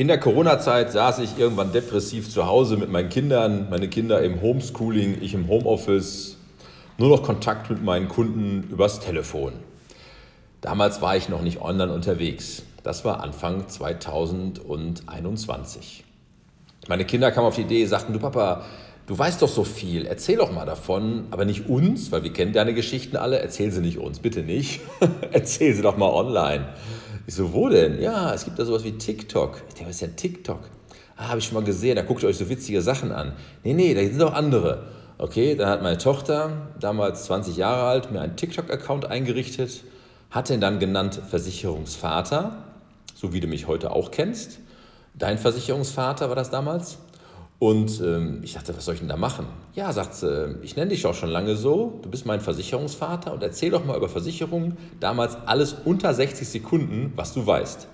In der Corona-Zeit saß ich irgendwann depressiv zu Hause mit meinen Kindern, meine Kinder im Homeschooling, ich im Homeoffice, nur noch Kontakt mit meinen Kunden übers Telefon. Damals war ich noch nicht online unterwegs. Das war Anfang 2021. Meine Kinder kamen auf die Idee, sagten, du Papa, du weißt doch so viel, erzähl doch mal davon, aber nicht uns, weil wir kennen deine Geschichten alle, erzähl sie nicht uns, bitte nicht. erzähl sie doch mal online. Ich so, wo denn? Ja, es gibt da sowas wie TikTok. Ich denke, was ist denn TikTok? Ah, habe ich schon mal gesehen, da guckt ihr euch so witzige Sachen an. Nee, nee, da sind auch andere. Okay, dann hat meine Tochter, damals 20 Jahre alt, mir einen TikTok-Account eingerichtet, hat ihn dann genannt Versicherungsvater, so wie du mich heute auch kennst. Dein Versicherungsvater war das damals. Und ähm, ich dachte, was soll ich denn da machen? Ja, sagt sie, ich nenne dich auch schon lange so, du bist mein Versicherungsvater und erzähl doch mal über Versicherungen, damals alles unter 60 Sekunden, was du weißt.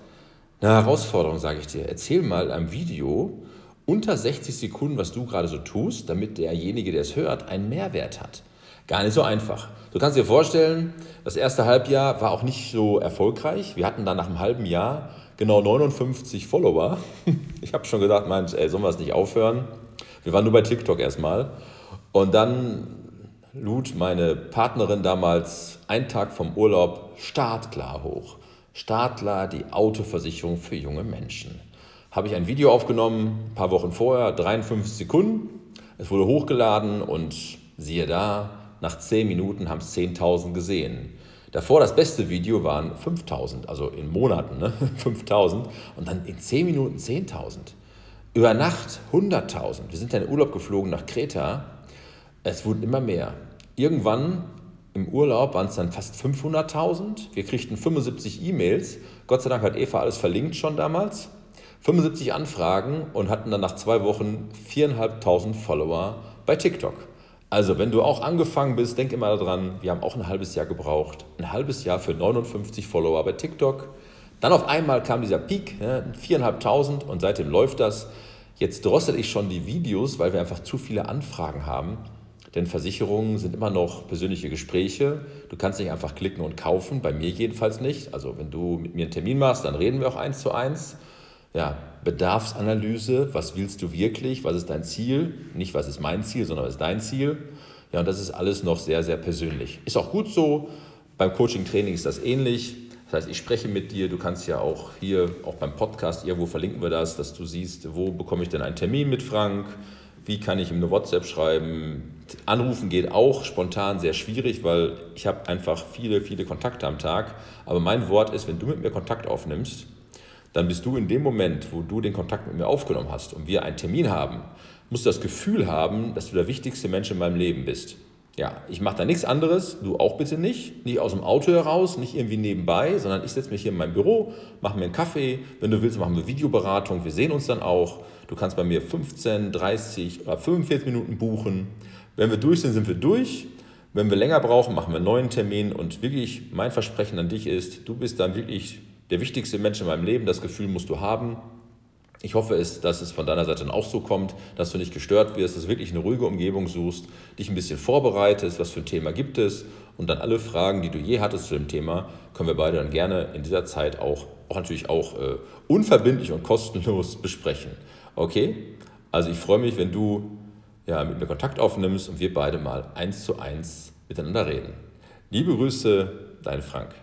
Eine Herausforderung, sage ich dir. Erzähl mal am Video unter 60 Sekunden, was du gerade so tust, damit derjenige, der es hört, einen Mehrwert hat. Gar nicht so einfach. Du kannst dir vorstellen, das erste Halbjahr war auch nicht so erfolgreich. Wir hatten dann nach einem halben Jahr genau 59 Follower. Ich habe schon gedacht, Mensch, ey, sollen wir es nicht aufhören? Wir waren nur bei TikTok erstmal. Und dann lud meine Partnerin damals einen Tag vom Urlaub startklar hoch. Startklar, die Autoversicherung für junge Menschen. Habe ich ein Video aufgenommen, ein paar Wochen vorher, 53 Sekunden. Es wurde hochgeladen und siehe da, nach 10 Minuten haben es 10.000 gesehen. Davor das beste Video waren 5000, also in Monaten ne? 5000 und dann in 10 Minuten 10.000. Über Nacht 100.000. Wir sind dann in Urlaub geflogen nach Kreta. Es wurden immer mehr. Irgendwann im Urlaub waren es dann fast 500.000. Wir kriegten 75 E-Mails. Gott sei Dank hat Eva alles verlinkt schon damals. 75 Anfragen und hatten dann nach zwei Wochen 4.500 Follower bei TikTok. Also, wenn du auch angefangen bist, denk immer daran, wir haben auch ein halbes Jahr gebraucht. Ein halbes Jahr für 59 Follower bei TikTok. Dann auf einmal kam dieser Peak, 4.500 und seitdem läuft das. Jetzt drossel ich schon die Videos, weil wir einfach zu viele Anfragen haben. Denn Versicherungen sind immer noch persönliche Gespräche. Du kannst nicht einfach klicken und kaufen, bei mir jedenfalls nicht. Also wenn du mit mir einen Termin machst, dann reden wir auch eins zu eins ja, Bedarfsanalyse, was willst du wirklich, was ist dein Ziel, nicht was ist mein Ziel, sondern was ist dein Ziel. Ja, und das ist alles noch sehr, sehr persönlich. Ist auch gut so. Beim Coaching-Training ist das ähnlich. Das heißt, ich spreche mit dir, du kannst ja auch hier, auch beim Podcast, irgendwo verlinken wir das, dass du siehst, wo bekomme ich denn einen Termin mit Frank, wie kann ich ihm eine WhatsApp schreiben. Anrufen geht auch spontan sehr schwierig, weil ich habe einfach viele, viele Kontakte am Tag. Aber mein Wort ist, wenn du mit mir Kontakt aufnimmst, dann bist du in dem Moment, wo du den Kontakt mit mir aufgenommen hast und wir einen Termin haben, musst du das Gefühl haben, dass du der wichtigste Mensch in meinem Leben bist. Ja, ich mache da nichts anderes, du auch bitte nicht, nicht aus dem Auto heraus, nicht irgendwie nebenbei, sondern ich setze mich hier in mein Büro, mache mir einen Kaffee, wenn du willst, machen wir Videoberatung, wir sehen uns dann auch. Du kannst bei mir 15, 30 oder 45 Minuten buchen. Wenn wir durch sind, sind wir durch. Wenn wir länger brauchen, machen wir einen neuen Termin und wirklich mein Versprechen an dich ist, du bist dann wirklich der wichtigste Mensch in meinem Leben. Das Gefühl musst du haben. Ich hoffe es, dass es von deiner Seite dann auch so kommt, dass du nicht gestört wirst, dass du wirklich eine ruhige Umgebung suchst, dich ein bisschen vorbereitest, was für ein Thema gibt es und dann alle Fragen, die du je hattest zu dem Thema, können wir beide dann gerne in dieser Zeit auch, auch natürlich auch äh, unverbindlich und kostenlos besprechen. Okay? Also ich freue mich, wenn du ja, mit mir Kontakt aufnimmst und wir beide mal eins zu eins miteinander reden. Liebe Grüße, dein Frank.